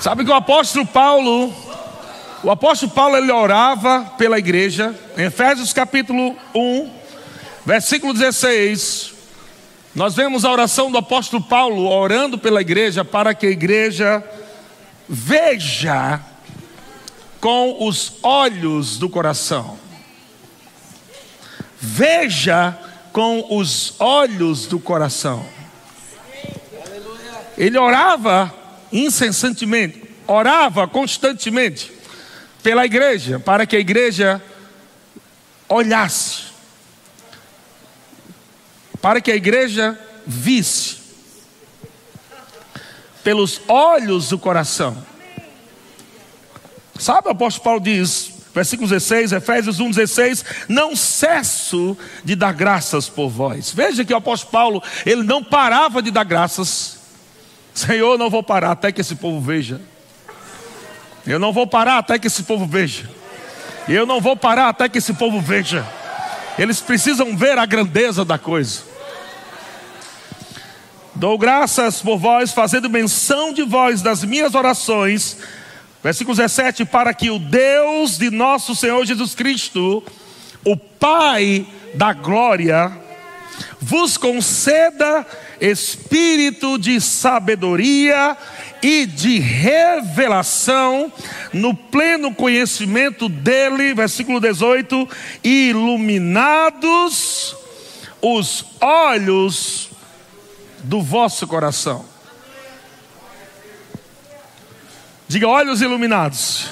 Sabe que o apóstolo Paulo, o apóstolo Paulo ele orava pela igreja, em Efésios capítulo 1, versículo 16. Nós vemos a oração do apóstolo Paulo orando pela igreja para que a igreja veja com os olhos do coração. Veja com os olhos do coração. Ele orava incessantemente, orava constantemente pela igreja, para que a igreja olhasse, para que a igreja visse, pelos olhos do coração. Sabe, o apóstolo Paulo diz, versículo 16, Efésios 1, 16: Não cesso de dar graças por vós. Veja que o apóstolo Paulo, ele não parava de dar graças. Senhor, não vou parar até que esse povo veja. Eu não vou parar até que esse povo veja. Eu não vou parar até que esse povo veja. Eles precisam ver a grandeza da coisa. Dou graças por vós, fazendo menção de vós das minhas orações Versículo 17: Para que o Deus de nosso Senhor Jesus Cristo, o Pai da glória, vos conceda espírito de sabedoria e de revelação no pleno conhecimento dele, versículo 18, iluminados os olhos do vosso coração Diga olhos iluminados.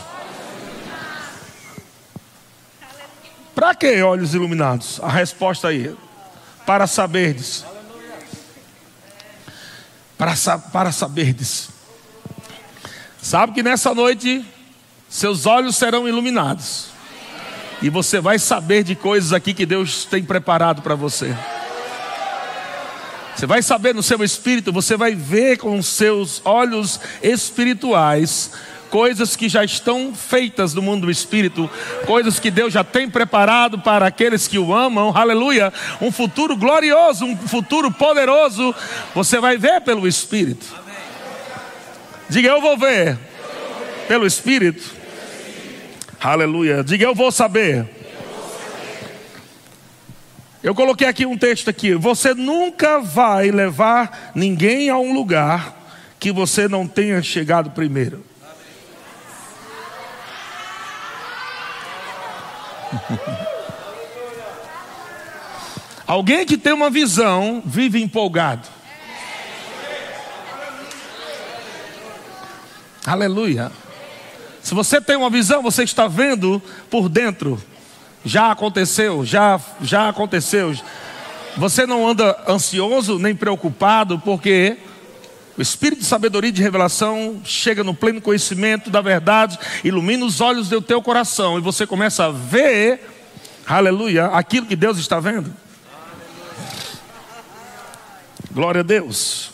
Para que olhos iluminados? A resposta aí. Para saberdes. Para, para saberdes. Sabe que nessa noite seus olhos serão iluminados. E você vai saber de coisas aqui que Deus tem preparado para você. Você vai saber no seu espírito, você vai ver com seus olhos espirituais coisas que já estão feitas no mundo do espírito, coisas que Deus já tem preparado para aqueles que o amam, aleluia, um futuro glorioso, um futuro poderoso, você vai ver pelo espírito. Diga eu vou ver pelo espírito. Aleluia. Diga eu vou saber eu coloquei aqui um texto aqui. Você nunca vai levar ninguém a um lugar que você não tenha chegado primeiro. Alguém que tem uma visão vive empolgado. Aleluia. Se você tem uma visão, você está vendo por dentro já aconteceu, já, já aconteceu. Você não anda ansioso nem preocupado, porque o espírito de sabedoria e de revelação chega no pleno conhecimento da verdade, ilumina os olhos do teu coração e você começa a ver, aleluia, aquilo que Deus está vendo. Glória a Deus.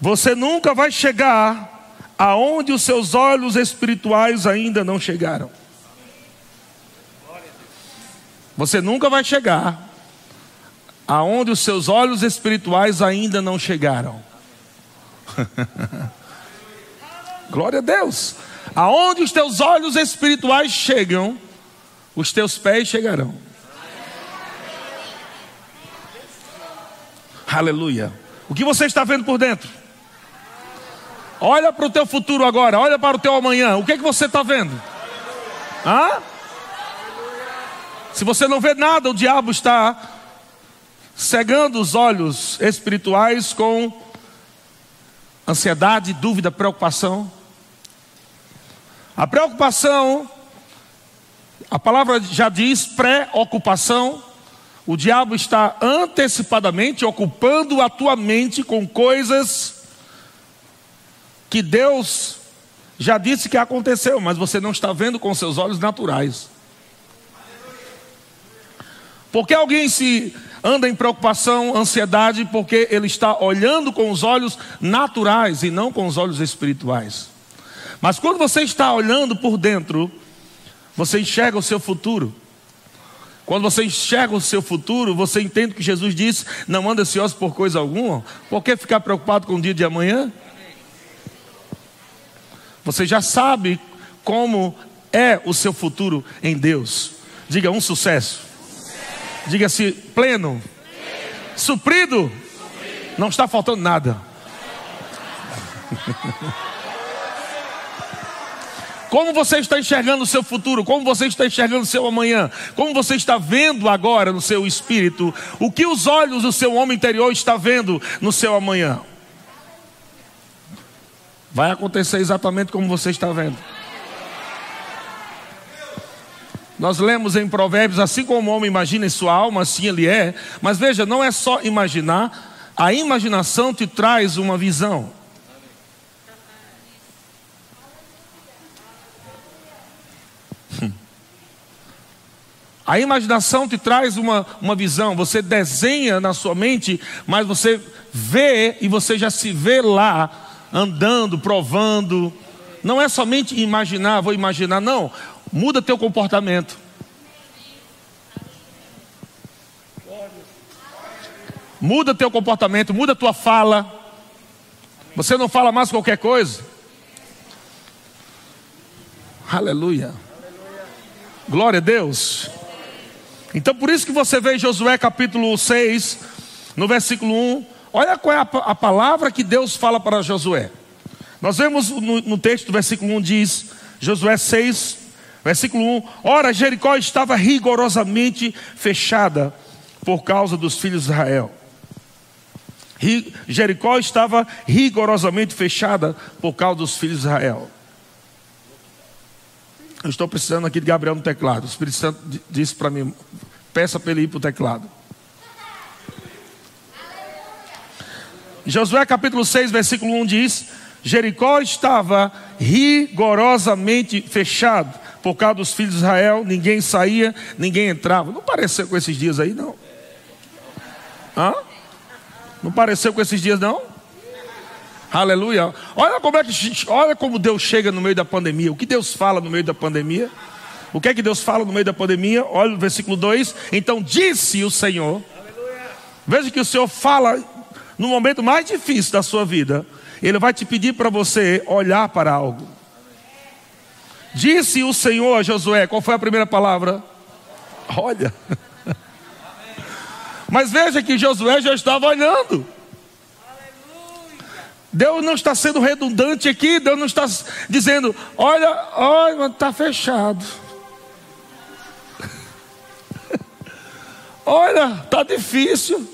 Você nunca vai chegar aonde os seus olhos espirituais ainda não chegaram. Você nunca vai chegar aonde os seus olhos espirituais ainda não chegaram. Glória a Deus. Aonde os teus olhos espirituais chegam, os teus pés chegarão. Aleluia. O que você está vendo por dentro? Olha para o teu futuro agora, olha para o teu amanhã. O que é que você está vendo? Hã? Se você não vê nada, o diabo está cegando os olhos espirituais com ansiedade, dúvida, preocupação. A preocupação, a palavra já diz preocupação. O diabo está antecipadamente ocupando a tua mente com coisas que Deus já disse que aconteceu, mas você não está vendo com seus olhos naturais. Porque alguém se anda em preocupação, ansiedade, porque ele está olhando com os olhos naturais e não com os olhos espirituais. Mas quando você está olhando por dentro, você enxerga o seu futuro. Quando você enxerga o seu futuro, você entende que Jesus disse: não anda ansioso por coisa alguma. Por que ficar preocupado com o dia de amanhã? Você já sabe como é o seu futuro em Deus. Diga um sucesso. Diga-se pleno. Suprido. Não está faltando nada. Como você está enxergando o seu futuro? Como você está enxergando o seu amanhã? Como você está vendo agora no seu espírito? O que os olhos do seu homem interior está vendo no seu amanhã? Vai acontecer exatamente como você está vendo. Nós lemos em Provérbios, assim como o homem imagina em sua alma, assim ele é. Mas veja, não é só imaginar, a imaginação te traz uma visão. A imaginação te traz uma, uma visão, você desenha na sua mente, mas você vê e você já se vê lá, andando, provando. Não é somente imaginar, vou imaginar, não. Muda teu comportamento. Muda teu comportamento, muda tua fala. Você não fala mais qualquer coisa. Aleluia. Glória a Deus. Então por isso que você vê em Josué capítulo 6, no versículo 1, olha qual é a, a palavra que Deus fala para Josué. Nós vemos no, no texto do versículo 1 diz, Josué 6, versículo 1: Ora, Jericó estava rigorosamente fechada por causa dos filhos de Israel. Jericó estava rigorosamente fechada por causa dos filhos de Israel. Eu estou precisando aqui de Gabriel no teclado. O Espírito Santo disse para mim: peça para ele ir para o teclado. Josué capítulo 6, versículo 1 diz: Jericó estava rigorosamente fechado por causa dos filhos de Israel, ninguém saía, ninguém entrava. Não pareceu com esses dias aí, não? Hã? Não pareceu com esses dias, não? Aleluia. Olha como, é que, olha como Deus chega no meio da pandemia. O que Deus fala no meio da pandemia? O que é que Deus fala no meio da pandemia? Olha o versículo 2. Então disse o Senhor. Veja que o Senhor fala no momento mais difícil da sua vida. Ele vai te pedir para você olhar para algo. Disse o Senhor a Josué. Qual foi a primeira palavra? Olha. Mas veja que Josué já estava olhando. Deus não está sendo redundante aqui, Deus não está dizendo, olha, olha, está fechado. olha, está difícil.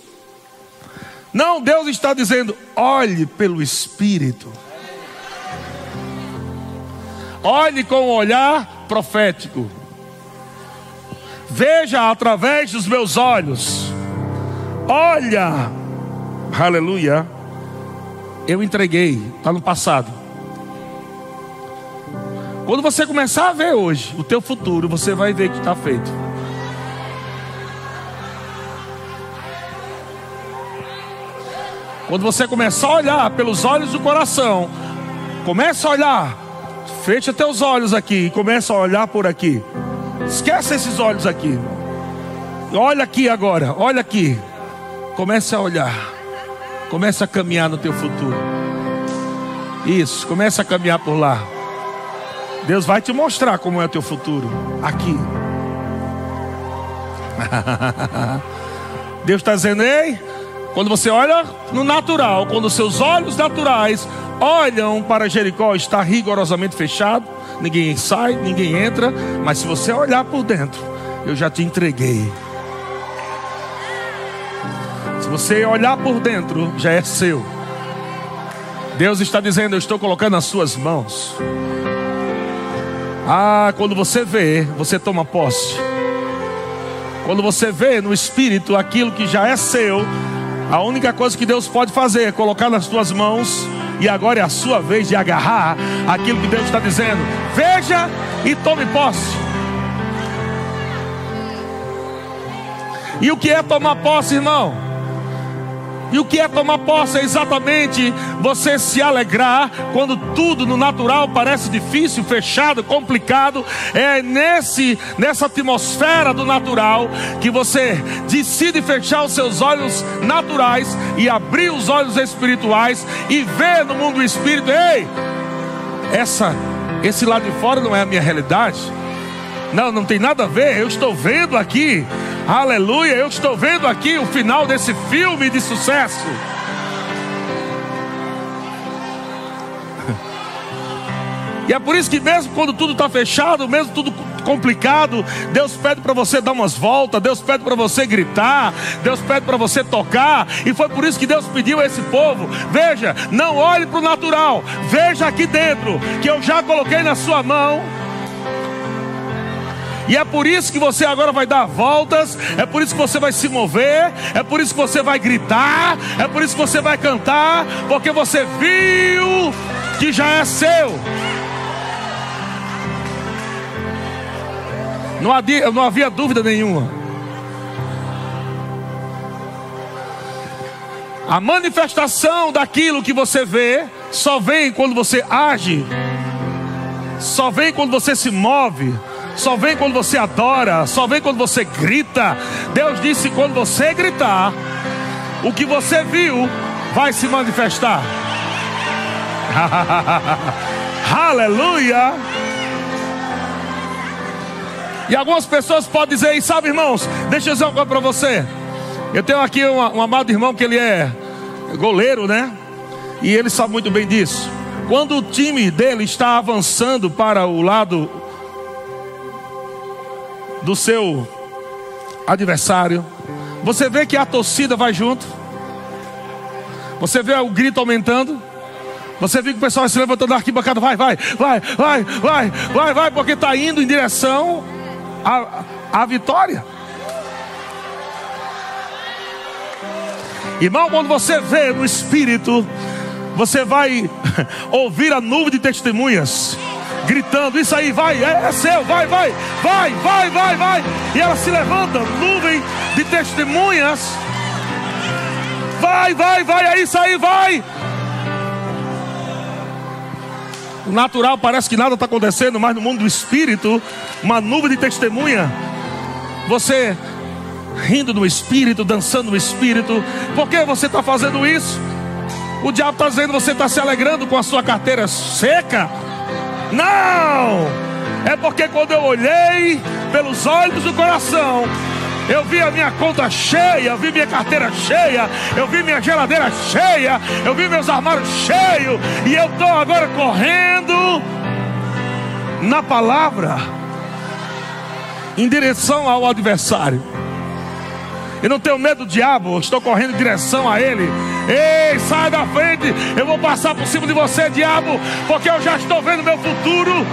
Não, Deus está dizendo, olhe pelo Espírito. Olhe com um olhar profético. Veja através dos meus olhos. Olha, aleluia eu entreguei, está no passado. Quando você começar a ver hoje o teu futuro, você vai ver que está feito. Quando você começar a olhar pelos olhos do coração, começa a olhar, fecha teus olhos aqui e começa a olhar por aqui. Esquece esses olhos aqui. Olha aqui agora, olha aqui. Comece a olhar. Comece a caminhar no teu futuro. Isso, comece a caminhar por lá. Deus vai te mostrar como é o teu futuro. Aqui. Deus está dizendo, ei, quando você olha no natural, quando seus olhos naturais olham para Jericó, está rigorosamente fechado, ninguém sai, ninguém entra, mas se você olhar por dentro, eu já te entreguei você olhar por dentro, já é seu. Deus está dizendo: Eu estou colocando nas suas mãos. Ah, quando você vê, você toma posse. Quando você vê no espírito aquilo que já é seu, a única coisa que Deus pode fazer é colocar nas suas mãos. E agora é a sua vez de agarrar aquilo que Deus está dizendo. Veja e tome posse. E o que é tomar posse, irmão? E o que é tomar posse é exatamente você se alegrar quando tudo no natural parece difícil, fechado, complicado. É nesse nessa atmosfera do natural que você decide fechar os seus olhos naturais e abrir os olhos espirituais e ver no mundo espírito, ei, essa, esse lado de fora não é a minha realidade. Não, não tem nada a ver. Eu estou vendo aqui, aleluia, eu estou vendo aqui o final desse filme de sucesso. E é por isso que, mesmo quando tudo está fechado, mesmo tudo complicado, Deus pede para você dar umas voltas, Deus pede para você gritar, Deus pede para você tocar, e foi por isso que Deus pediu a esse povo: veja, não olhe para o natural, veja aqui dentro, que eu já coloquei na sua mão. E é por isso que você agora vai dar voltas, é por isso que você vai se mover, é por isso que você vai gritar, é por isso que você vai cantar, porque você viu que já é seu. Não havia, não havia dúvida nenhuma. A manifestação daquilo que você vê só vem quando você age, só vem quando você se move, só vem quando você adora, só vem quando você grita. Deus disse: quando você gritar, o que você viu vai se manifestar. Aleluia! E algumas pessoas podem dizer, e sabe, irmãos, deixa eu dizer uma coisa para você. Eu tenho aqui um, um amado irmão que ele é goleiro, né? E ele sabe muito bem disso. Quando o time dele está avançando para o lado do seu adversário, você vê que a torcida vai junto. Você vê o grito aumentando. Você vê que o pessoal se levantando da arquibancada, vai, vai, vai, vai, vai, vai, vai, porque está indo em direção a, a vitória. Irmão, quando você vê no Espírito, você vai ouvir a nuvem de testemunhas gritando: Isso aí, vai, é, é, seu, vai, vai, vai, vai, vai, vai. E ela se levanta, nuvem de testemunhas. Vai, vai, vai, é isso aí, vai. O natural parece que nada está acontecendo, mas no mundo do espírito, uma nuvem de testemunha. Você rindo no espírito, dançando no espírito. Por que você está fazendo isso? O diabo está dizendo você está se alegrando com a sua carteira seca. Não! É porque quando eu olhei pelos olhos do coração, eu vi a minha conta cheia, eu vi minha carteira cheia, eu vi minha geladeira cheia, eu vi meus armários cheios, e eu estou agora correndo na palavra em direção ao adversário. Eu não tenho medo do diabo, estou correndo em direção a ele. Ei, sai da frente, eu vou passar por cima de você, diabo, porque eu já estou vendo meu futuro.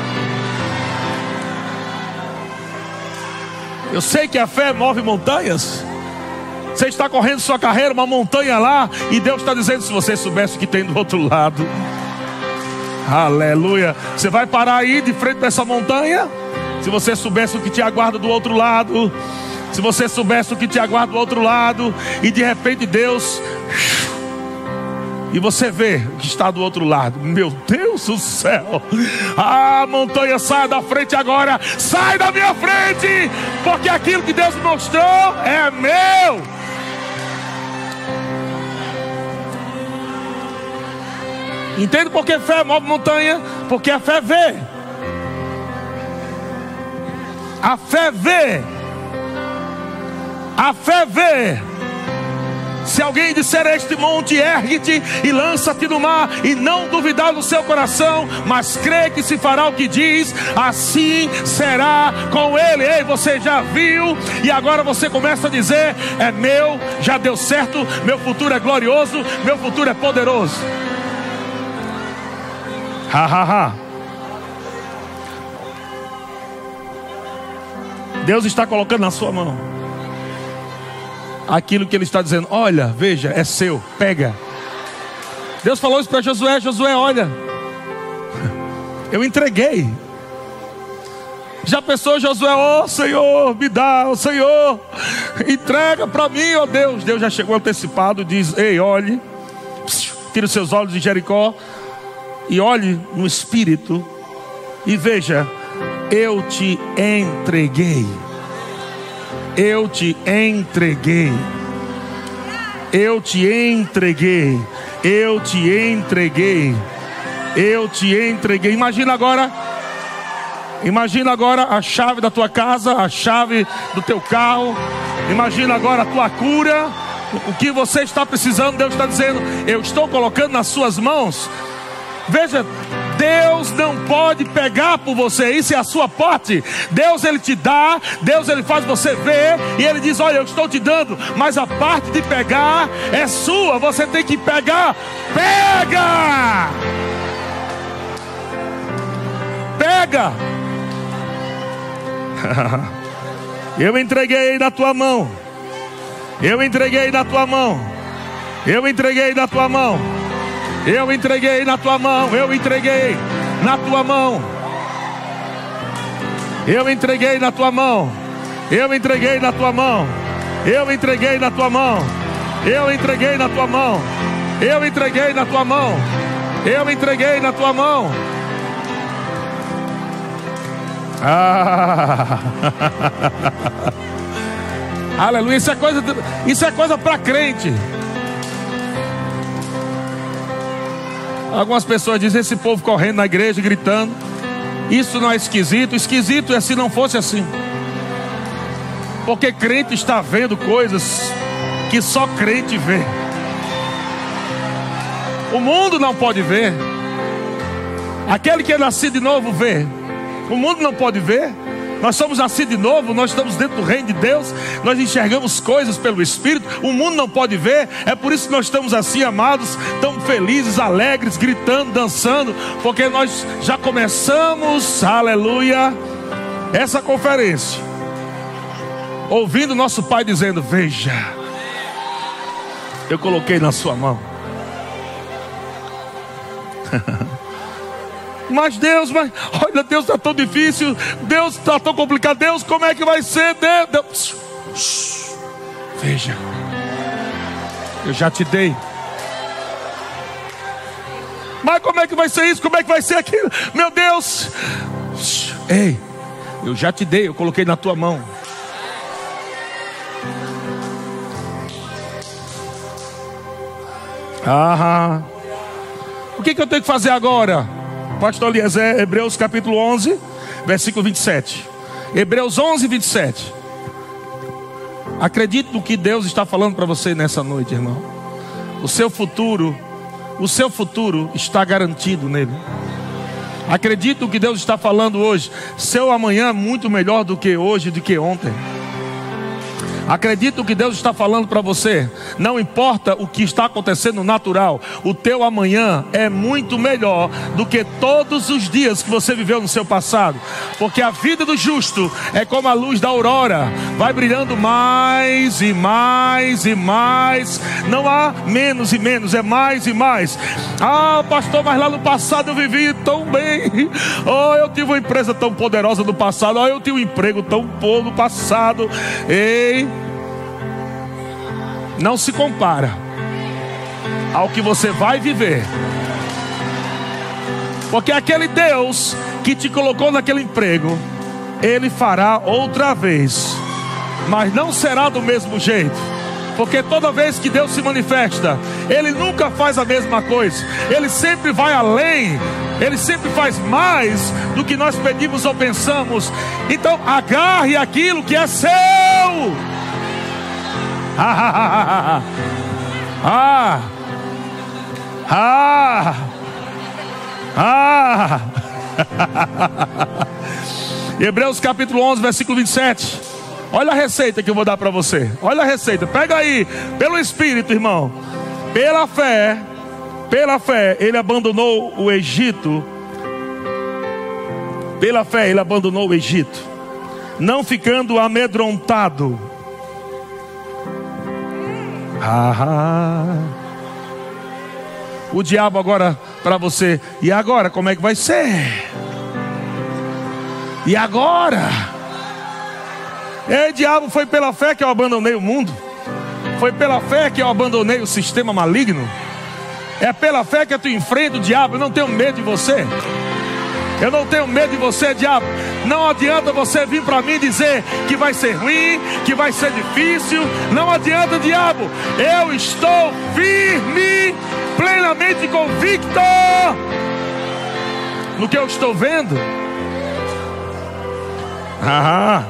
Eu sei que a fé move montanhas. Você está correndo sua carreira, uma montanha lá, e Deus está dizendo: se você soubesse o que tem do outro lado, aleluia. Você vai parar aí de frente dessa montanha? Se você soubesse o que te aguarda do outro lado, se você soubesse o que te aguarda do outro lado, e de repente Deus e você vê o que está do outro lado. Meu Deus do céu. Ah, montanha, sai da frente agora. Sai da minha frente. Porque aquilo que Deus mostrou é meu. Entende por que fé move montanha? Porque a fé vê. A fé vê. A fé vê se alguém disser a este monte, ergue-te e lança-te no mar, e não duvidar no seu coração, mas crê que se fará o que diz, assim será com ele. Ei, você já viu, e agora você começa a dizer: é meu, já deu certo, meu futuro é glorioso, meu futuro é poderoso. Ha ha ha. Deus está colocando na sua mão aquilo que ele está dizendo: Olha, veja, é seu, pega. Deus falou isso para Josué: Josué, olha, eu entreguei. Já pensou Josué, ó oh, Senhor, me dá, ó oh, Senhor, entrega para mim, ó oh, Deus. Deus já chegou antecipado, diz: Ei, olhe, tira os seus olhos de Jericó e olhe no espírito e veja, eu te entreguei eu te entreguei. Eu te entreguei. Eu te entreguei. Eu te entreguei. Imagina agora. Imagina agora a chave da tua casa, a chave do teu carro. Imagina agora a tua cura. O que você está precisando, Deus está dizendo: Eu estou colocando nas suas mãos. Veja, Deus não pode pegar por você, isso é a sua parte. Deus ele te dá, Deus ele faz você ver e ele diz: "Olha, eu estou te dando, mas a parte de pegar é sua, você tem que pegar. Pega! Pega! eu entreguei na tua mão. Eu entreguei na tua mão. Eu entreguei na tua mão. Eu entreguei na tua mão, eu entreguei na tua mão. Eu entreguei na tua mão. Eu entreguei na tua mão. Eu entreguei na tua mão. Eu entreguei na tua mão. Eu entreguei na tua mão. Eu entreguei na tua mão. Ah. Aleluia, isso é coisa, isso é coisa para crente. Algumas pessoas dizem esse povo correndo na igreja, gritando. Isso não é esquisito. Esquisito é se não fosse assim. Porque crente está vendo coisas que só crente vê. O mundo não pode ver. Aquele que é nascido de novo vê. O mundo não pode ver. Nós somos nascidos de novo, nós estamos dentro do reino de Deus, nós enxergamos coisas pelo Espírito, o mundo não pode ver, é por isso que nós estamos assim, amados, tão felizes, alegres, gritando, dançando, porque nós já começamos, aleluia, essa conferência, ouvindo nosso Pai dizendo: Veja, eu coloquei na sua mão. Mas Deus, mas olha, Deus está tão difícil, Deus está tão complicado. Deus, como é que vai ser? Deus, Deus. Veja, eu já te dei. Mas como é que vai ser isso? Como é que vai ser aquilo? Meu Deus, ei, eu já te dei, eu coloquei na tua mão. Ah, o que, que eu tenho que fazer agora? Pastor Eliezer, Hebreus capítulo 11, versículo 27. Hebreus 11, 27. Acredite no que Deus está falando para você nessa noite, irmão. O seu futuro, o seu futuro está garantido nele. Acredite no que Deus está falando hoje. Seu amanhã é muito melhor do que hoje, do que ontem. Acredita o que Deus está falando para você. Não importa o que está acontecendo natural, o teu amanhã é muito melhor do que todos os dias que você viveu no seu passado. Porque a vida do justo é como a luz da aurora, vai brilhando mais e mais e mais. Não há menos e menos, é mais e mais. Ah, pastor, mas lá no passado eu vivi tão bem. Oh, eu tive uma empresa tão poderosa no passado. Oh, eu tive um emprego tão bom no passado. Ei, não se compara ao que você vai viver. Porque aquele Deus que te colocou naquele emprego, ele fará outra vez, mas não será do mesmo jeito. Porque toda vez que Deus se manifesta, Ele nunca faz a mesma coisa, Ele sempre vai além, Ele sempre faz mais do que nós pedimos ou pensamos. Então, agarre aquilo que é seu. Ah, ah, ah, ah. Hebreus capítulo 11, versículo 27. Olha a receita que eu vou dar para você. Olha a receita. Pega aí, pelo Espírito, irmão. Pela fé, pela fé, ele abandonou o Egito. Pela fé, ele abandonou o Egito, não ficando amedrontado ah, o diabo agora para você. E agora, como é que vai ser? E agora? Ei, diabo, foi pela fé que eu abandonei o mundo. Foi pela fé que eu abandonei o sistema maligno. É pela fé que tu enfrenta o diabo. Eu não tenho medo de você. Eu não tenho medo de você, diabo. Não adianta você vir para mim dizer que vai ser ruim, que vai ser difícil. Não adianta, diabo. Eu estou firme, plenamente convicto no que eu estou vendo. Ah,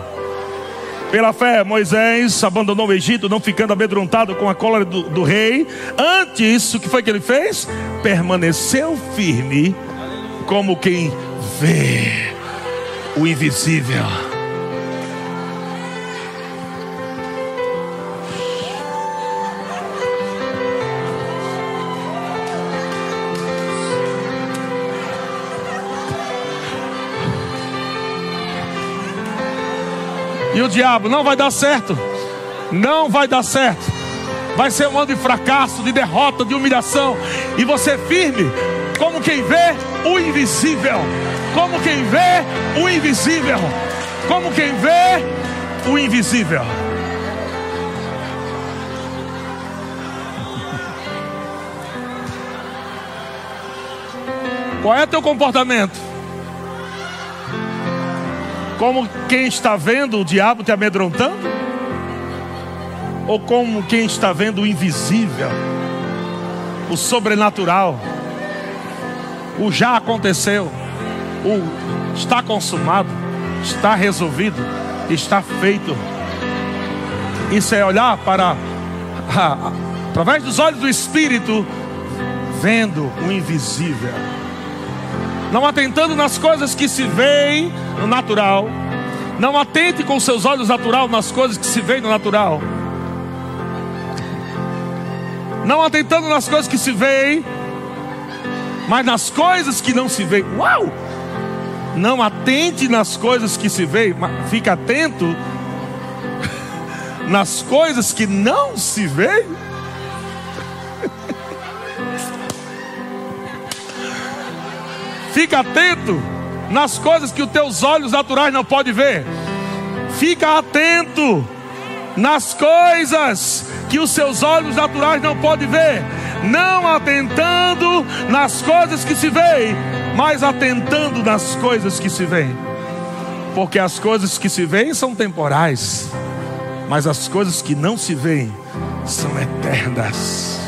pela fé, Moisés abandonou o Egito, não ficando amedrontado com a cólera do, do, rei. Antes, o que foi que ele fez? Permaneceu firme, como quem vê o invisível. E o diabo não vai dar certo. Não vai dar certo. Vai ser um ano de fracasso, de derrota, de humilhação. E você firme, como quem vê o invisível. Como quem vê o invisível. Como quem vê o invisível. Qual é teu comportamento? Como quem está vendo o diabo te amedrontando? Ou como quem está vendo o invisível, o sobrenatural, o já aconteceu, o está consumado, está resolvido, está feito. Isso é olhar para, através dos olhos do Espírito, vendo o invisível não atentando nas coisas que se veem no natural. Não atente com seus olhos natural nas coisas que se veem no natural. Não atentando nas coisas que se veem, mas nas coisas que não se veem. Uau! Não atente nas coisas que se mas fique atento nas coisas que não se veem. Fica atento nas coisas que os teus olhos naturais não podem ver. Fica atento nas coisas que os seus olhos naturais não podem ver. Não atentando nas coisas que se veem, mas atentando nas coisas que se veem. Porque as coisas que se veem são temporais, mas as coisas que não se veem são eternas.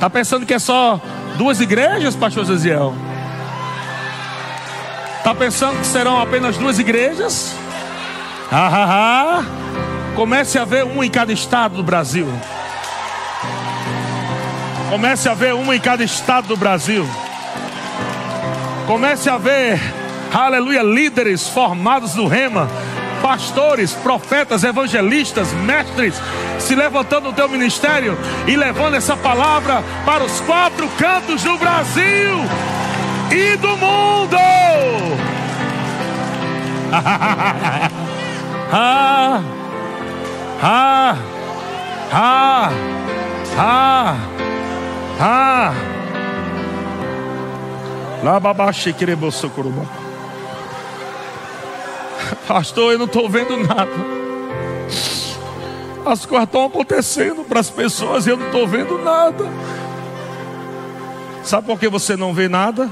Tá pensando que é só duas igrejas, pastor Zeziel? Tá pensando que serão apenas duas igrejas? Comece a ver uma em cada estado do Brasil. Comece a ver uma em cada estado do Brasil. Comece a ver, aleluia, líderes formados no rema pastores, profetas, evangelistas, mestres, se levantando no teu ministério e levando essa palavra para os quatro cantos do Brasil e do mundo. ah, ah, ah, ah, ah. Pastor, eu não estou vendo nada. As coisas estão acontecendo para as pessoas e eu não estou vendo nada. Sabe por que você não vê nada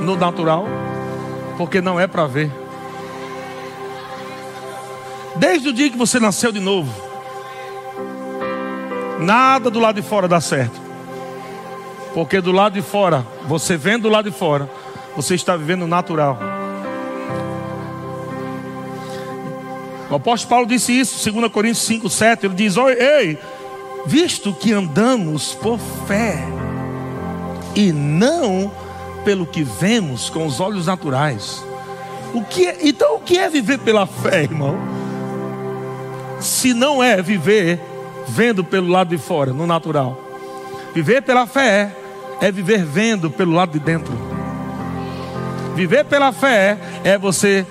no natural? Porque não é para ver. Desde o dia que você nasceu de novo, nada do lado de fora dá certo. Porque do lado de fora, você vendo do lado de fora, você está vivendo natural. O apóstolo Paulo disse isso, 2 Coríntios 5, 7. Ele diz: Ei, visto que andamos por fé e não pelo que vemos com os olhos naturais. O que é, então, o que é viver pela fé, irmão? Se não é viver vendo pelo lado de fora, no natural. Viver pela fé é viver vendo pelo lado de dentro. Viver pela fé é você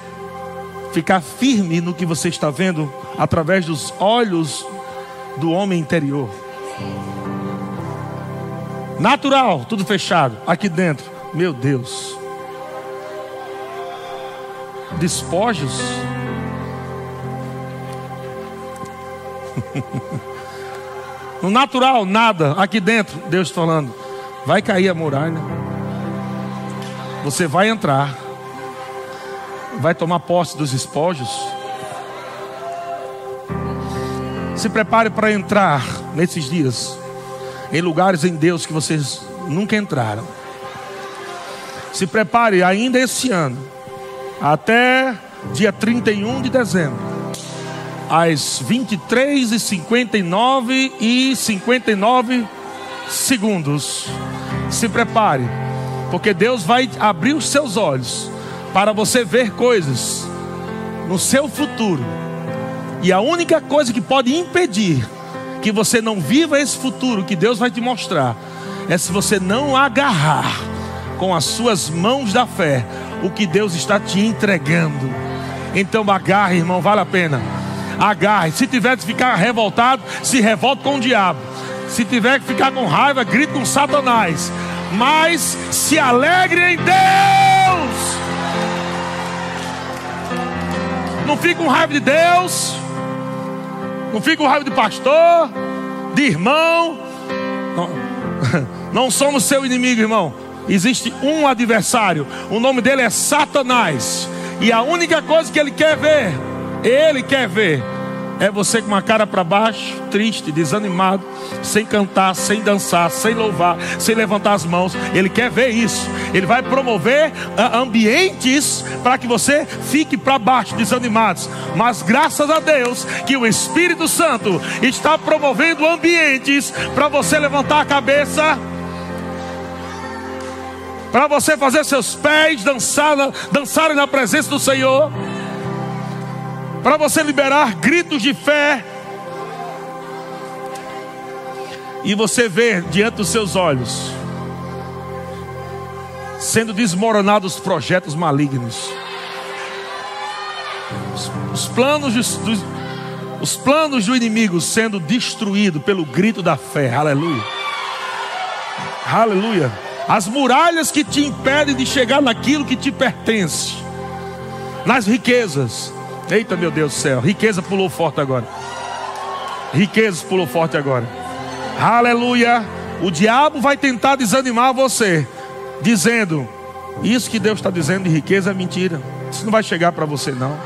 ficar firme no que você está vendo através dos olhos do homem interior. Natural, tudo fechado. Aqui dentro, meu Deus. Despojos. no natural, nada. Aqui dentro, Deus falando. Vai cair a muralha. Você vai entrar vai tomar posse dos espojos. Se prepare para entrar nesses dias em lugares em Deus que vocês nunca entraram. Se prepare ainda esse ano, até dia 31 de dezembro, às 23 e 59 e 59 segundos. Se prepare, porque Deus vai abrir os seus olhos para você ver coisas no seu futuro. E a única coisa que pode impedir que você não viva esse futuro que Deus vai te mostrar é se você não agarrar com as suas mãos da fé o que Deus está te entregando. Então agarre, irmão, vale a pena. Agarre. Se tiver que ficar revoltado, se revolte com o diabo. Se tiver que ficar com raiva, grite com Satanás. Mas se alegre em Deus. Não fique com raiva de Deus. Não fique com raiva de pastor, de irmão. Não, não somos seu inimigo, irmão. Existe um adversário. O nome dele é Satanás. E a única coisa que ele quer ver, ele quer ver é você com uma cara para baixo, triste, desanimado, sem cantar, sem dançar, sem louvar, sem levantar as mãos. Ele quer ver isso. Ele vai promover uh, ambientes para que você fique para baixo, desanimados. Mas graças a Deus que o Espírito Santo está promovendo ambientes para você levantar a cabeça para você fazer seus pés dançar, dançarem na presença do Senhor para você liberar gritos de fé. E você ver diante dos seus olhos sendo desmoronados os projetos malignos. Os, os planos dos, dos, os planos do inimigo sendo destruídos pelo grito da fé. Aleluia. Aleluia. As muralhas que te impedem de chegar naquilo que te pertence. Nas riquezas, Eita, meu Deus do céu. Riqueza pulou forte agora. Riqueza pulou forte agora. Aleluia. O diabo vai tentar desanimar você, dizendo: Isso que Deus está dizendo de riqueza é mentira. Isso não vai chegar para você, não.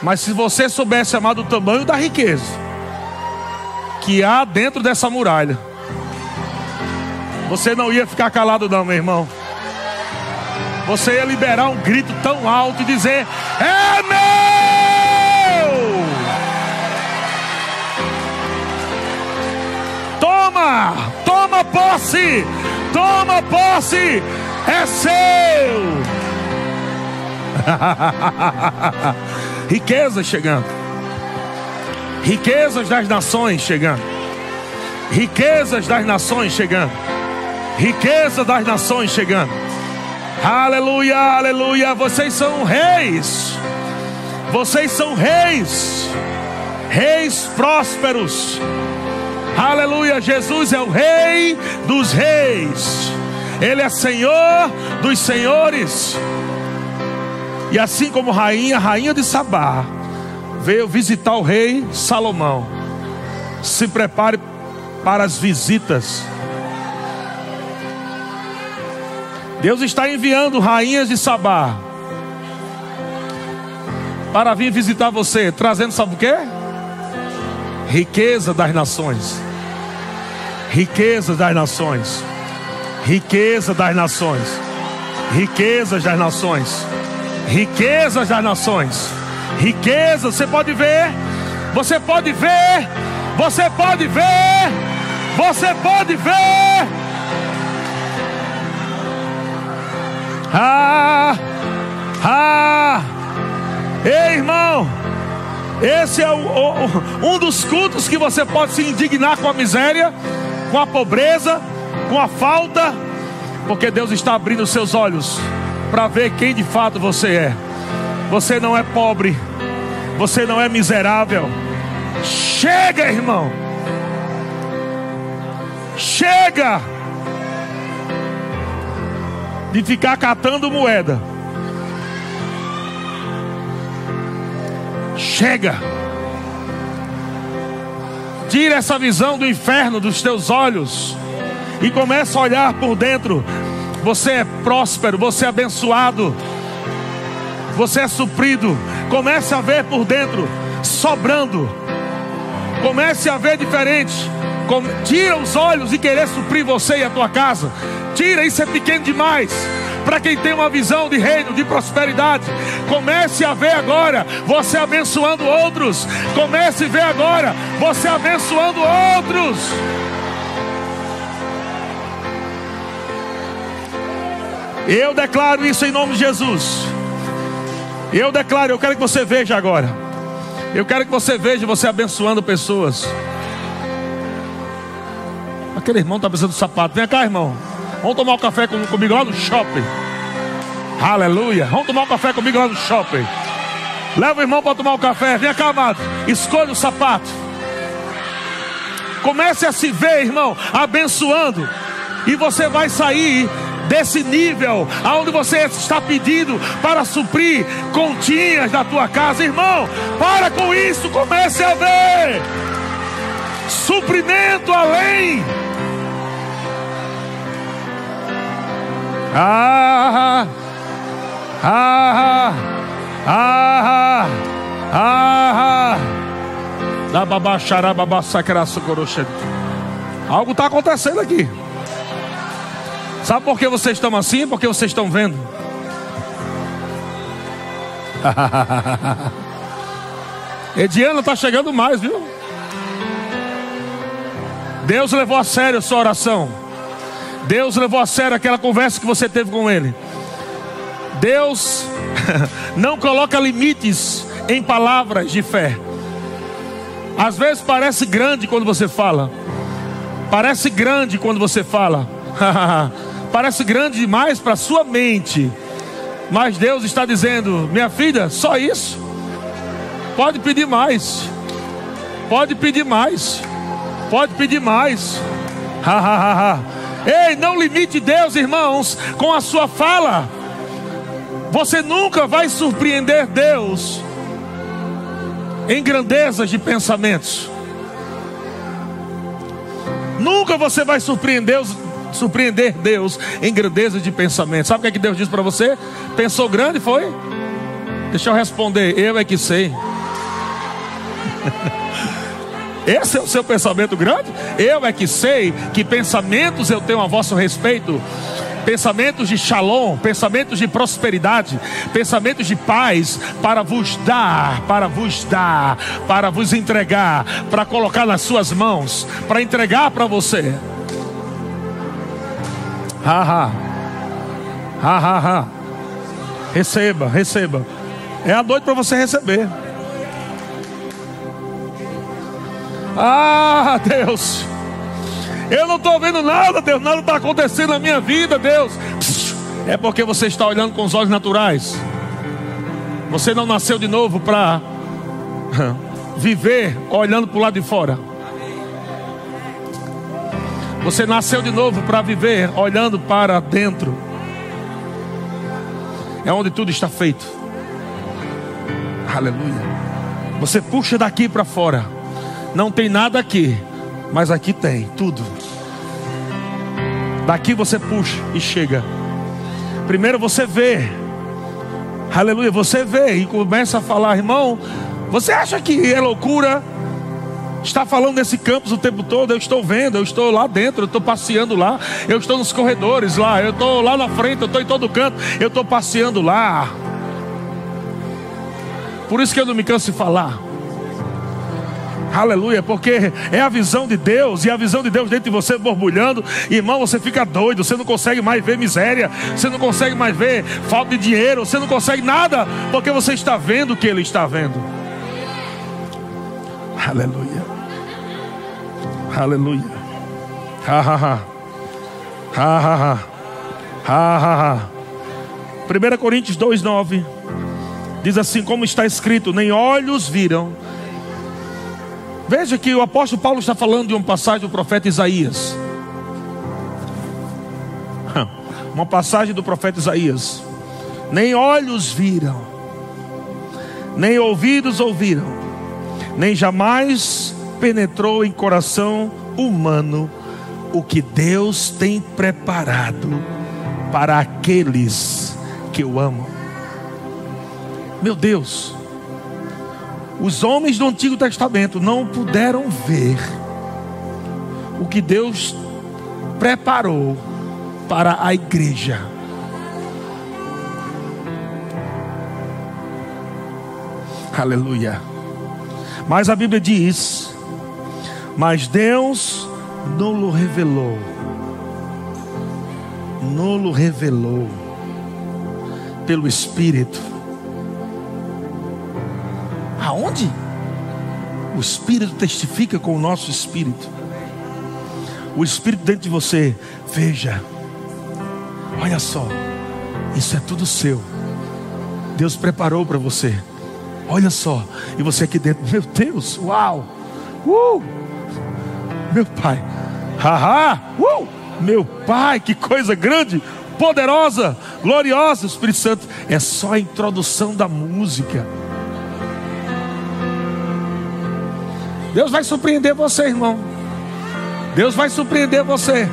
Mas se você soubesse amar do tamanho da riqueza que há dentro dessa muralha, você não ia ficar calado, não, meu irmão você ia liberar um grito tão alto e dizer: É meu! Toma, toma posse, toma posse, é seu. Riquezas chegando, riquezas das nações chegando, riquezas das nações chegando, riqueza das nações chegando. Aleluia, aleluia. Vocês são reis. Vocês são reis. Reis prósperos. Aleluia. Jesus é o rei dos reis. Ele é Senhor dos senhores. E assim como rainha, rainha de Sabá, veio visitar o rei Salomão. Se prepare para as visitas Deus está enviando rainhas de Sabá para vir visitar você, trazendo sabe o que? Riqueza das nações. Riqueza das nações. Riqueza das nações. Riquezas das nações. Riquezas das nações. Riqueza, você pode ver. Você pode ver. Você pode ver. Você pode ver. Ah, ah, ei irmão, esse é o, o, um dos cultos que você pode se indignar com a miséria, com a pobreza, com a falta, porque Deus está abrindo seus olhos para ver quem de fato você é. Você não é pobre, você não é miserável. Chega, irmão. Chega de ficar catando moeda. Chega. Tira essa visão do inferno dos teus olhos e começa a olhar por dentro. Você é próspero, você é abençoado. você é suprido. Comece a ver por dentro, sobrando. Comece a ver diferente. Tira os olhos e querer suprir você e a tua casa. Tira, isso é pequeno demais. Para quem tem uma visão de reino, de prosperidade, comece a ver agora você abençoando outros. Comece a ver agora você abençoando outros. Eu declaro isso em nome de Jesus. Eu declaro, eu quero que você veja agora. Eu quero que você veja você abençoando pessoas. Aquele irmão está precisando do sapato. Vem cá, irmão. Vamos tomar um café comigo lá no shopping. Aleluia. Vamos tomar um café comigo lá no shopping. Leva o irmão para tomar um café. Vem cá, amado. Escolha o sapato. Comece a se ver, irmão, abençoando. E você vai sair desse nível aonde você está pedindo para suprir continhas da tua casa, irmão. Para com isso, comece a ver suprimento além. Ah, ah, ah, ah, ah. Algo está acontecendo aqui. Sabe por que vocês estão assim? Porque vocês estão vendo. Ediana está chegando mais, viu? Deus levou a sério a sua oração. Deus levou a sério aquela conversa que você teve com Ele. Deus não coloca limites em palavras de fé. Às vezes parece grande quando você fala. Parece grande quando você fala. parece grande demais para sua mente. Mas Deus está dizendo: minha filha, só isso. Pode pedir mais. Pode pedir mais. Pode pedir mais. Ei, não limite Deus, irmãos, com a sua fala. Você nunca vai surpreender Deus em grandezas de pensamentos. Nunca você vai surpreender Deus, surpreender Deus em grandeza de pensamento. Sabe o que, é que Deus diz para você? Pensou grande, foi? Deixa eu responder, eu é que sei. Esse é o seu pensamento grande? Eu é que sei que pensamentos eu tenho a vosso respeito. Pensamentos de shalom, pensamentos de prosperidade, pensamentos de paz para vos dar, para vos dar, para vos entregar, para colocar nas suas mãos, para entregar para você. Ha, ha. Ha, ha, ha. Receba, receba. É a noite para você receber. Ah, Deus. Eu não estou vendo nada, Deus. Nada está acontecendo na minha vida, Deus. É porque você está olhando com os olhos naturais. Você não nasceu de novo para viver olhando para o lado de fora. Você nasceu de novo para viver olhando para dentro. É onde tudo está feito. Aleluia. Você puxa daqui para fora. Não tem nada aqui, mas aqui tem tudo. Daqui você puxa e chega. Primeiro você vê. Aleluia, você vê e começa a falar, irmão, você acha que é loucura está falando nesse campus o tempo todo, eu estou vendo, eu estou lá dentro, eu estou passeando lá, eu estou nos corredores lá, eu estou lá na frente, eu estou em todo canto, eu estou passeando lá. Por isso que eu não me canso de falar. Aleluia, porque é a visão de Deus, e a visão de Deus dentro de você borbulhando, irmão, você fica doido, você não consegue mais ver miséria, você não consegue mais ver falta de dinheiro, você não consegue nada, porque você está vendo o que Ele está vendo. Aleluia. Aleluia. Ha ha ha. Ha ha ha. Ha ha ha. 1 Coríntios 2:9 diz assim: Como está escrito, nem olhos viram. Veja que o apóstolo Paulo está falando de uma passagem do profeta Isaías. Uma passagem do profeta Isaías. Nem olhos viram, nem ouvidos ouviram, nem jamais penetrou em coração humano o que Deus tem preparado para aqueles que o amam. Meu Deus, os homens do Antigo Testamento não puderam ver o que Deus preparou para a igreja. Aleluia. Mas a Bíblia diz: Mas Deus não lo revelou. Não lo revelou pelo Espírito. Aonde? O Espírito testifica com o nosso Espírito. O Espírito dentro de você, veja, olha só, isso é tudo seu. Deus preparou para você. Olha só, e você aqui dentro, meu Deus, uau, uh, meu Pai, haha, uh, meu Pai, que coisa grande, poderosa, gloriosa, Espírito Santo, é só a introdução da música. Deus vai surpreender você, irmão. Deus vai surpreender você.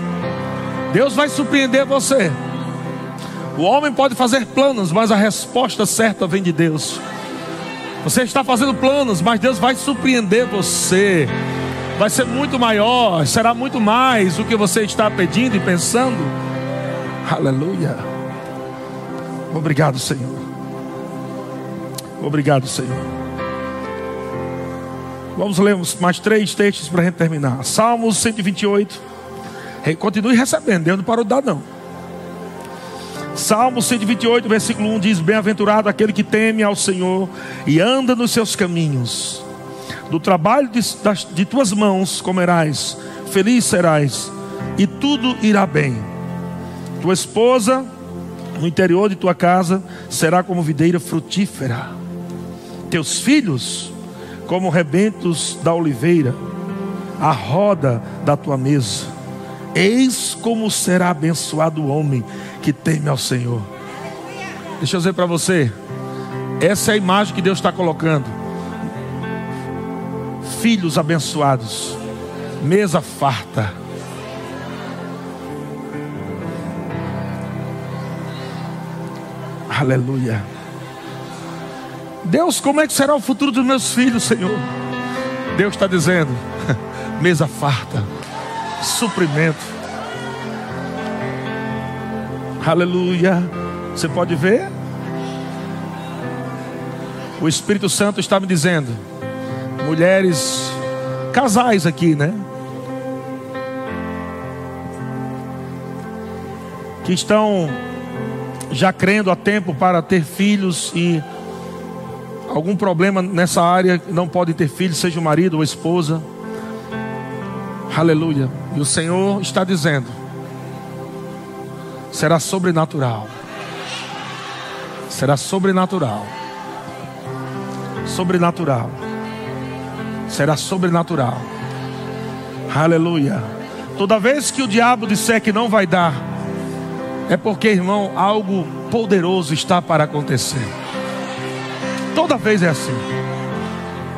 Deus vai surpreender você. O homem pode fazer planos, mas a resposta certa vem de Deus. Você está fazendo planos, mas Deus vai surpreender você. Vai ser muito maior, será muito mais do que você está pedindo e pensando. Aleluia. Obrigado, Senhor. Obrigado, Senhor. Vamos ler mais três textos para a gente terminar. Salmos 128. Continue recebendo, Deus não parou de dar, não. Salmo 128, versículo 1 diz: Bem-aventurado aquele que teme ao Senhor e anda nos seus caminhos. Do trabalho de, das, de tuas mãos comerás, feliz serás, e tudo irá bem. Tua esposa, no interior de tua casa, será como videira frutífera. Teus filhos, como rebentos da oliveira, a roda da tua mesa. Eis como será abençoado o homem que teme ao Senhor. Deixa eu dizer para você, essa é a imagem que Deus está colocando. Filhos abençoados, mesa farta. Aleluia. Deus, como é que será o futuro dos meus filhos, Senhor? Deus está dizendo: mesa farta, suprimento Aleluia. Você pode ver? O Espírito Santo está me dizendo, mulheres, casais aqui, né? Que estão já crendo há tempo para ter filhos e algum problema nessa área, não podem ter filhos, seja o marido ou a esposa. Aleluia. E o Senhor está dizendo: será sobrenatural. Será sobrenatural. Sobrenatural. Será sobrenatural. Aleluia. Toda vez que o diabo disser que não vai dar, é porque, irmão, algo poderoso está para acontecer. Toda vez é assim.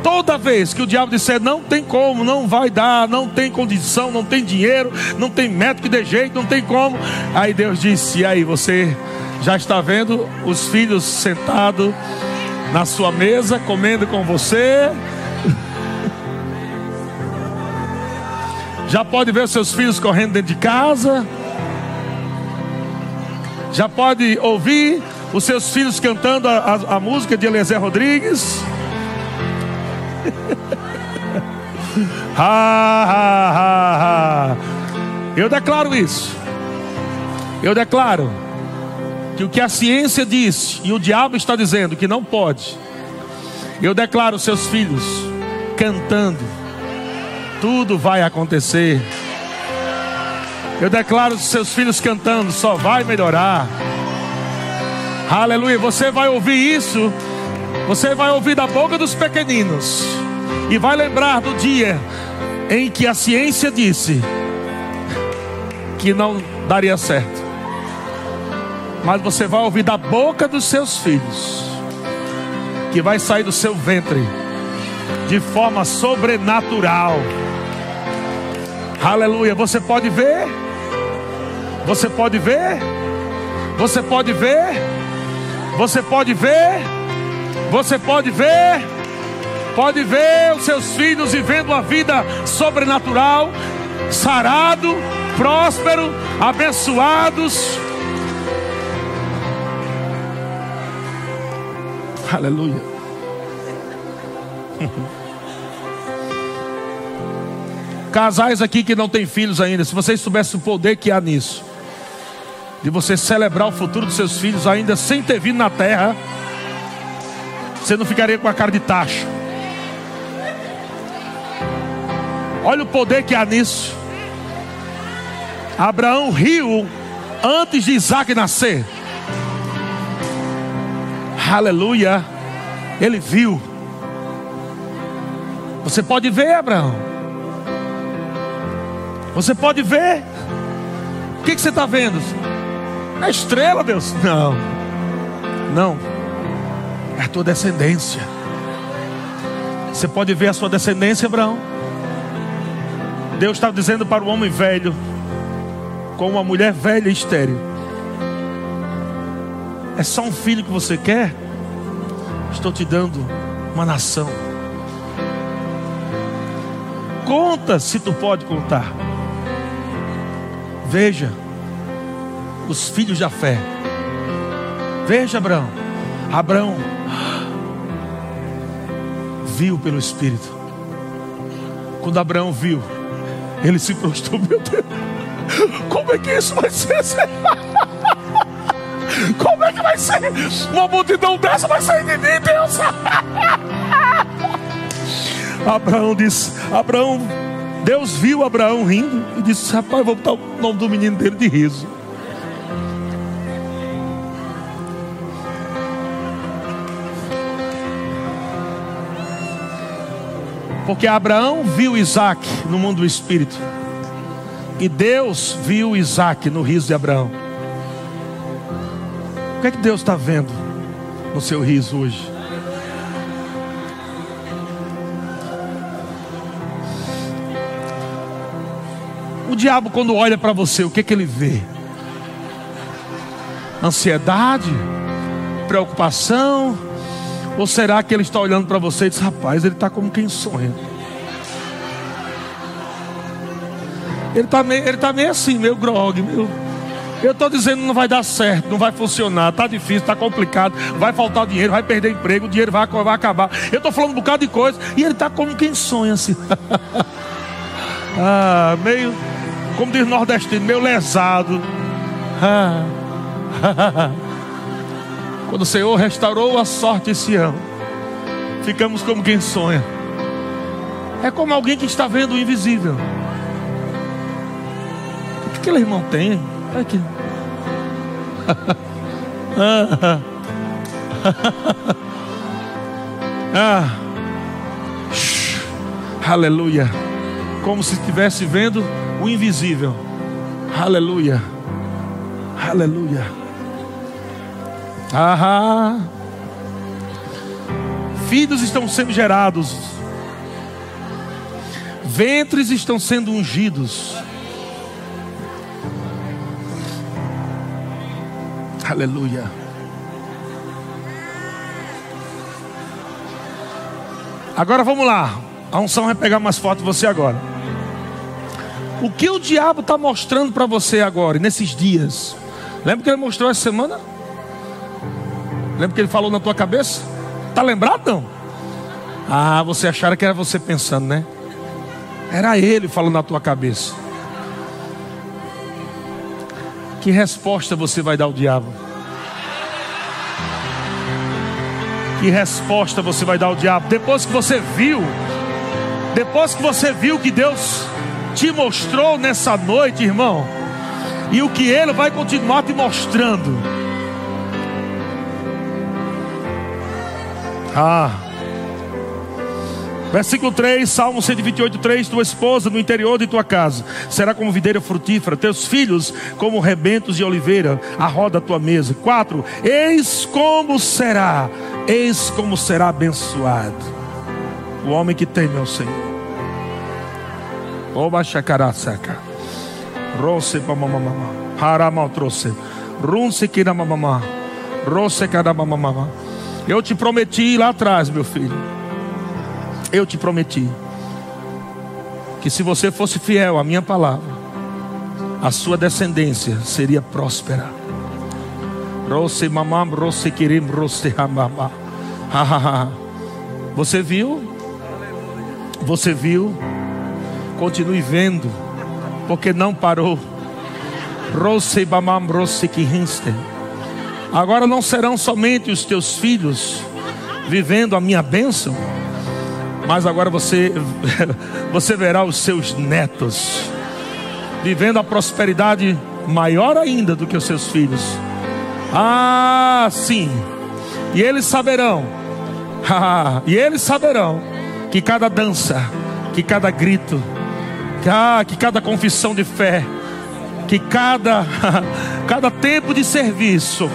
Toda vez que o diabo disser não tem como, não vai dar, não tem condição, não tem dinheiro, não tem método de jeito, não tem como. Aí Deus disse: e aí você já está vendo os filhos sentados na sua mesa, comendo com você? Já pode ver seus filhos correndo dentro de casa? Já pode ouvir os seus filhos cantando a, a, a música de Eliezer Rodrigues? ha, ha, ha, ha. Eu declaro isso. Eu declaro que o que a ciência diz e o diabo está dizendo que não pode. Eu declaro seus filhos cantando. Tudo vai acontecer. Eu declaro seus filhos cantando, só vai melhorar. Aleluia. Você vai ouvir isso você vai ouvir da boca dos pequeninos e vai lembrar do dia em que a ciência disse que não daria certo. Mas você vai ouvir da boca dos seus filhos que vai sair do seu ventre de forma sobrenatural. Aleluia. Você pode ver? Você pode ver? Você pode ver? Você pode ver? Você pode ver, pode ver os seus filhos vivendo uma vida sobrenatural, sarado, próspero, abençoados. Aleluia. Casais aqui que não têm filhos ainda, se vocês soubessem o poder que há nisso, de você celebrar o futuro dos seus filhos ainda sem ter vindo na terra, você não ficaria com a cara de tacho. Olha o poder que há nisso. Abraão riu antes de Isaac nascer. Aleluia. Ele viu. Você pode ver, Abraão. Você pode ver. O que, que você está vendo? A estrela, Deus? Não. Não. É a tua descendência. Você pode ver a sua descendência, Abraão? Deus está dizendo para o homem velho, com uma mulher velha e estéril: É só um filho que você quer? Estou te dando uma nação. Conta se tu pode contar. Veja os filhos da fé. Veja Abraão. Abraão viu pelo Espírito. Quando Abraão viu, ele se prostrou, meu Deus. Como é que isso vai ser? Como é que vai ser? Uma multidão dessa vai sair de mim, Deus. Abraão disse: Abraão, Deus viu Abraão rindo e disse: Rapaz, vou botar o nome do menino dele de riso. Porque Abraão viu Isaac no mundo do espírito. E Deus viu Isaac no riso de Abraão. O que é que Deus está vendo no seu riso hoje? O diabo, quando olha para você, o que, é que ele vê? Ansiedade? Preocupação? Ou será que ele está olhando para você e diz: Rapaz, ele está como quem sonha? Ele está meio, ele tá meio assim, meio grog, meio. Eu estou dizendo não vai dar certo, não vai funcionar, está difícil, está complicado, vai faltar dinheiro, vai perder emprego, o dinheiro vai, vai acabar. Eu estou falando um bocado de coisa e ele está como quem sonha assim. ah, meio, como diz o nordestino, meio lesado. Ah. Quando o Senhor restaurou a sorte esse ano, ficamos como quem sonha. É como alguém que está vendo o invisível. O que aquele irmão tem? Aqui. ah. Aleluia. Como se estivesse vendo o invisível. Aleluia. Aleluia. Ah, filhos estão sendo gerados, ventres estão sendo ungidos. Aleluia. Agora vamos lá. A unção vai pegar mais forte você agora. O que o diabo está mostrando para você agora, nesses dias? Lembra que ele mostrou essa semana? Lembra que ele falou na tua cabeça? Tá lembrado não? Ah, você achara que era você pensando, né? Era ele falando na tua cabeça. Que resposta você vai dar ao diabo? Que resposta você vai dar ao diabo? Depois que você viu, depois que você viu que Deus te mostrou nessa noite, irmão, e o que Ele vai continuar te mostrando. Ah. Versículo 3, Salmo 128, 3: Tua esposa no interior de tua casa será como videira frutífera, teus filhos como rebentos de oliveira, a roda da tua mesa. 4: Eis como será, eis como será abençoado o homem que teme ao Senhor. Oba chacará seca. Rose mamamama. Haramal trouxe. Runse kiramamama. Rose karamamama. Eu te prometi lá atrás, meu filho. Eu te prometi que se você fosse fiel à minha palavra, a sua descendência seria próspera. Você viu? Você viu? Continue vendo, porque não parou. Agora não serão somente os teus filhos vivendo a minha bênção, mas agora você, você verá os seus netos vivendo a prosperidade maior ainda do que os seus filhos. Ah, sim. E eles saberão, e eles saberão que cada dança, que cada grito, que, ah, que cada confissão de fé, que cada, cada tempo de serviço,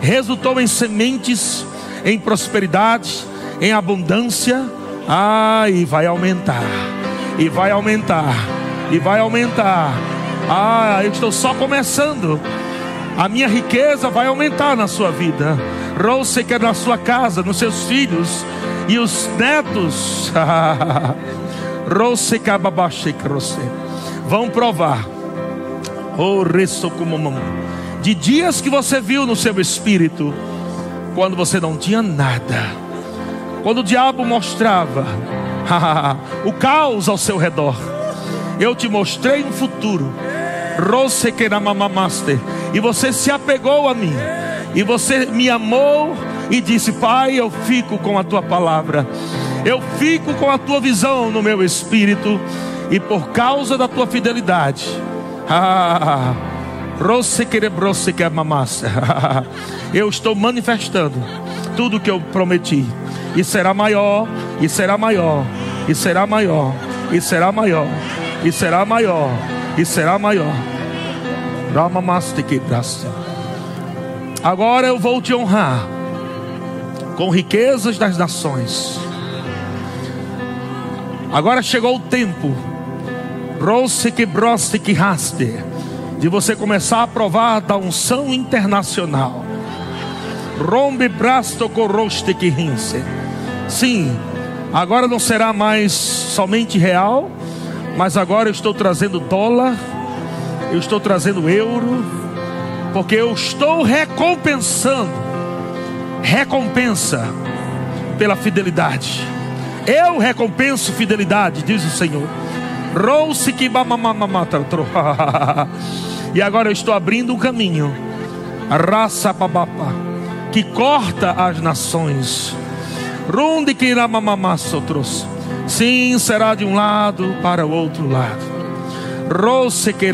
resultou em sementes, em prosperidade, em abundância, ah, e vai aumentar, e vai aumentar, e vai aumentar. Ah, eu estou só começando. A minha riqueza vai aumentar na sua vida. Rose que é na sua casa, nos seus filhos e os netos. Rose que vão provar. De dias que você viu no seu espírito, quando você não tinha nada, quando o diabo mostrava o caos ao seu redor, eu te mostrei um futuro. E você se apegou a mim, e você me amou e disse: Pai, eu fico com a tua palavra, eu fico com a tua visão no meu espírito. E por causa da tua fidelidade, ah, eu estou manifestando tudo que eu prometi, e será maior, e será maior, e será maior, e será maior, e será maior, e será maior. Agora eu vou te honrar com riquezas das nações. Agora chegou o tempo de você começar a provar da unção internacional. Rombe brasto coroste que rinse. Sim, agora não será mais somente real, mas agora eu estou trazendo dólar, eu estou trazendo euro, porque eu estou recompensando, recompensa pela fidelidade. Eu recompenso fidelidade, diz o Senhor. E agora eu estou abrindo um caminho. Raça babapa. Que corta as nações. Runde que trouxe. Sim, será de um lado para o outro lado. Rose que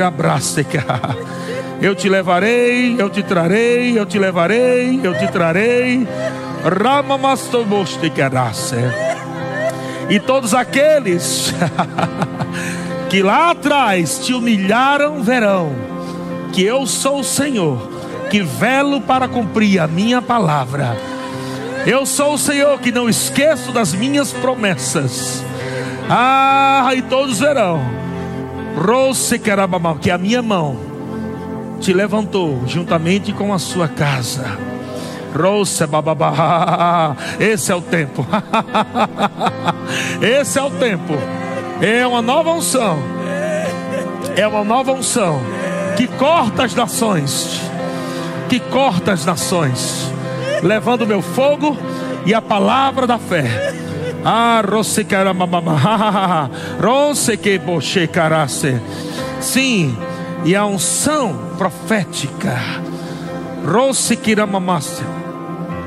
Eu te levarei, eu te trarei, eu te levarei, eu te trarei. Ramamastoboste que e todos aqueles que lá atrás te humilharam verão que eu sou o Senhor, que velo para cumprir a minha palavra. Eu sou o Senhor que não esqueço das minhas promessas. Ah, e todos verão, que a minha mão te levantou juntamente com a sua casa. Bababá. Esse é o tempo. Esse é o tempo. É uma nova unção. É uma nova unção que corta as nações. Que corta as nações. Levando o meu fogo e a palavra da fé. Ah, Sim, e a unção profética.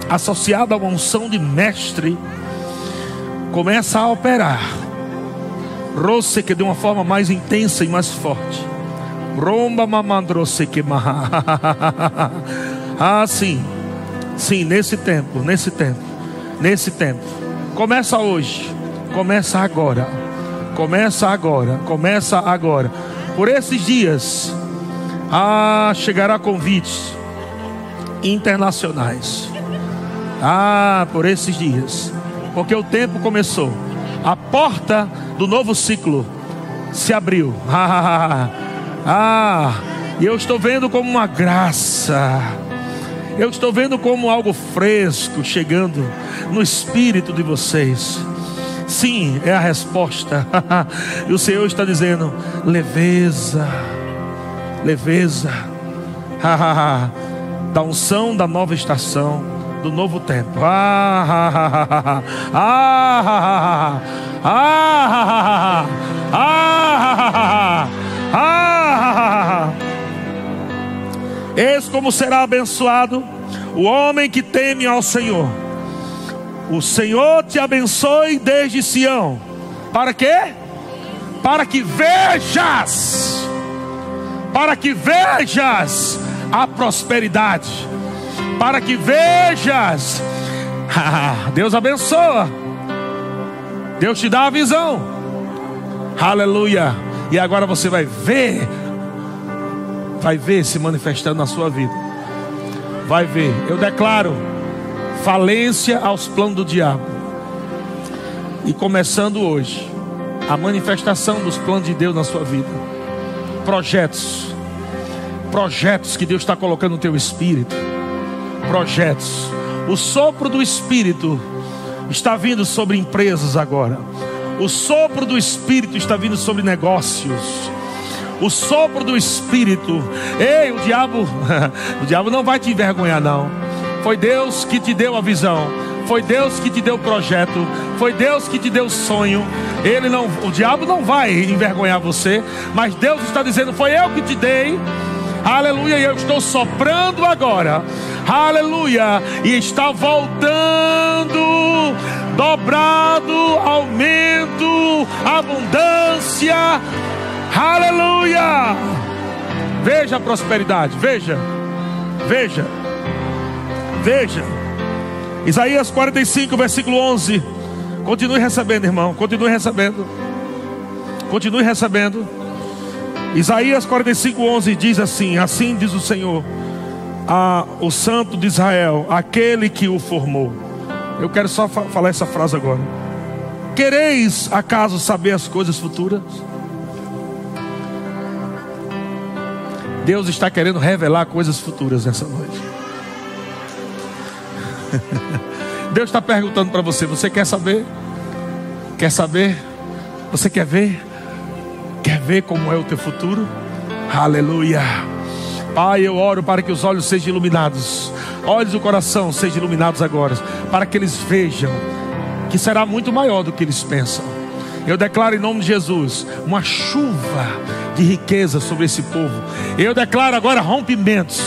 Associada a uma unção de mestre, começa a operar. Rosse que de uma forma mais intensa e mais forte. Romba mamandrose que Ah, sim. Sim, nesse tempo, nesse tempo, nesse tempo. Começa hoje. Começa agora. Começa agora. Começa agora. Por esses dias, ah, chegará convites internacionais ah, por esses dias. Porque o tempo começou. A porta do novo ciclo se abriu. Ah, ah, e eu estou vendo como uma graça. Eu estou vendo como algo fresco chegando no espírito de vocês. Sim, é a resposta. e o Senhor está dizendo: leveza, leveza, da unção da nova estação, do novo tempo. Ah, ah, ah, ah, ah, Eis como será abençoado o homem que teme ao Senhor. O Senhor te abençoe desde Sião. Para quê? Para que vejas, para que vejas a prosperidade, para que vejas. Deus abençoa. Deus te dá a visão. Aleluia. E agora você vai ver, vai ver se manifestando na sua vida. Vai ver. Eu declaro falência aos planos do diabo. E começando hoje, a manifestação dos planos de Deus na sua vida. Projetos. Projetos que Deus está colocando no teu espírito. Projetos. O sopro do espírito está vindo sobre empresas agora. O sopro do Espírito está vindo sobre negócios. O sopro do Espírito. Ei, o diabo, o diabo não vai te envergonhar, não. Foi Deus que te deu a visão. Foi Deus que te deu o projeto. Foi Deus que te deu o sonho. Ele não, o diabo não vai envergonhar você, mas Deus está dizendo: foi eu que te dei. Aleluia, e eu estou soprando agora. Aleluia, e está voltando dobrado, aumento, abundância. Aleluia! Veja a prosperidade, veja, veja, veja. Isaías 45, versículo 11. Continue recebendo, irmão, continue recebendo. Continue recebendo. Isaías 45, 11 diz assim: Assim diz o Senhor, a, o Santo de Israel, aquele que o formou. Eu quero só fa falar essa frase agora. Quereis acaso saber as coisas futuras? Deus está querendo revelar coisas futuras nessa noite. Deus está perguntando para você: você quer saber? Quer saber? Você quer ver? Quer ver como é o teu futuro? Aleluia. Pai, eu oro para que os olhos sejam iluminados olhos do coração sejam iluminados agora, para que eles vejam que será muito maior do que eles pensam. Eu declaro em nome de Jesus uma chuva de riqueza sobre esse povo. Eu declaro agora rompimentos.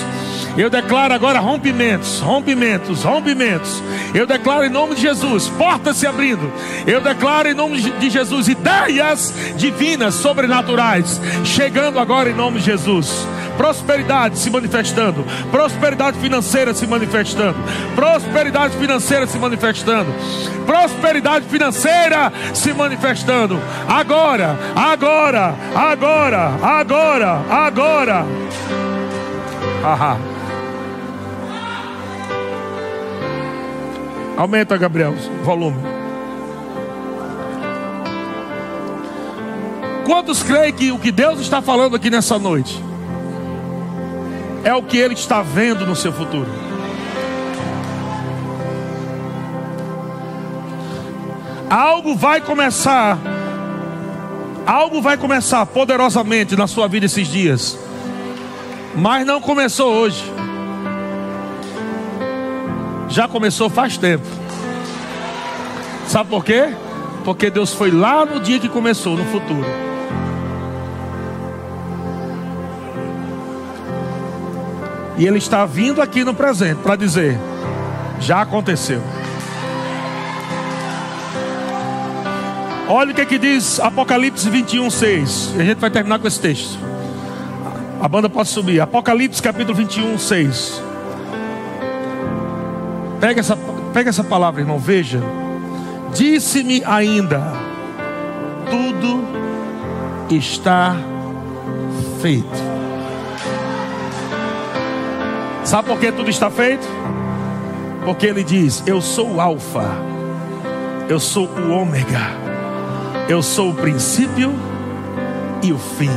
Eu declaro agora rompimentos, rompimentos, rompimentos. Eu declaro em nome de Jesus, portas se abrindo. Eu declaro em nome de Jesus ideias divinas, sobrenaturais, chegando agora em nome de Jesus prosperidade se manifestando, prosperidade financeira se manifestando, prosperidade financeira se manifestando, prosperidade financeira se manifestando. Agora, agora, agora, agora, agora. Ahá. Aumenta, Gabriel, o volume. Quantos creem que o que Deus está falando aqui nessa noite é o que Ele está vendo no seu futuro. Algo vai começar, algo vai começar poderosamente na sua vida esses dias, mas não começou hoje, já começou faz tempo. Sabe por quê? Porque Deus foi lá no dia que começou, no futuro. E Ele está vindo aqui no presente para dizer: já aconteceu. Olha o que, é que diz Apocalipse 21, 6. E a gente vai terminar com esse texto. A banda pode subir. Apocalipse capítulo 21, 6. Pega essa, pega essa palavra, irmão. Veja. Disse-me ainda: tudo está feito. Sabe por que tudo está feito? Porque ele diz: Eu sou o Alfa, eu sou o Ômega, eu sou o princípio e o fim.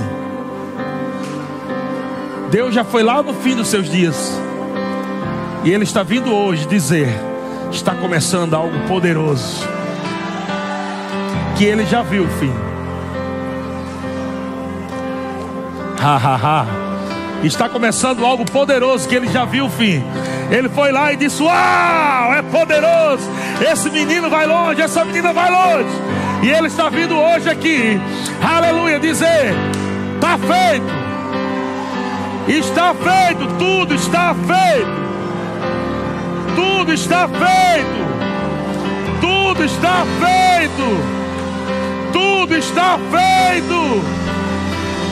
Deus já foi lá no fim dos seus dias. E Ele está vindo hoje dizer: está começando algo poderoso, que Ele já viu o fim. Ha, ha, ha. Está começando algo poderoso que Ele já viu o fim. Ele foi lá e disse: Uau, é poderoso. Esse menino vai longe, essa menina vai longe. E Ele está vindo hoje aqui, aleluia, dizer: Está feito. Está feito, tudo está feito. Tudo está feito. Tudo está feito. Tudo está feito.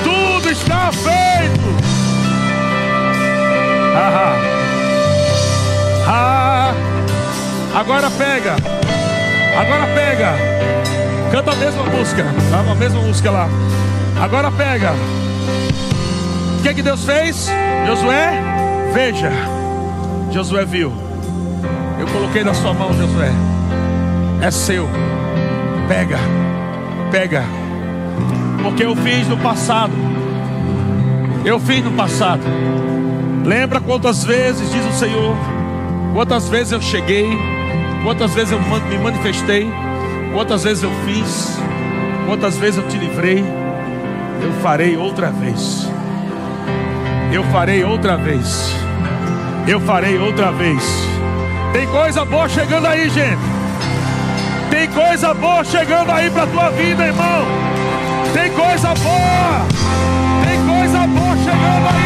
Tudo está feito. Ah, ah. Agora pega. Agora pega. Canta a mesma música. A mesma música lá. Agora pega. O que, que Deus fez? Josué, veja. Josué viu. Eu coloquei na sua mão, Josué. É seu. Pega. Pega. Porque eu fiz no passado. Eu fiz no passado. Lembra quantas vezes, diz o Senhor, quantas vezes eu cheguei, quantas vezes eu me manifestei, quantas vezes eu fiz, quantas vezes eu te livrei. Eu farei outra vez. Eu farei outra vez. Eu farei outra vez. Tem coisa boa chegando aí, gente. Tem coisa boa chegando aí para tua vida, irmão. Tem coisa boa. Tem coisa boa.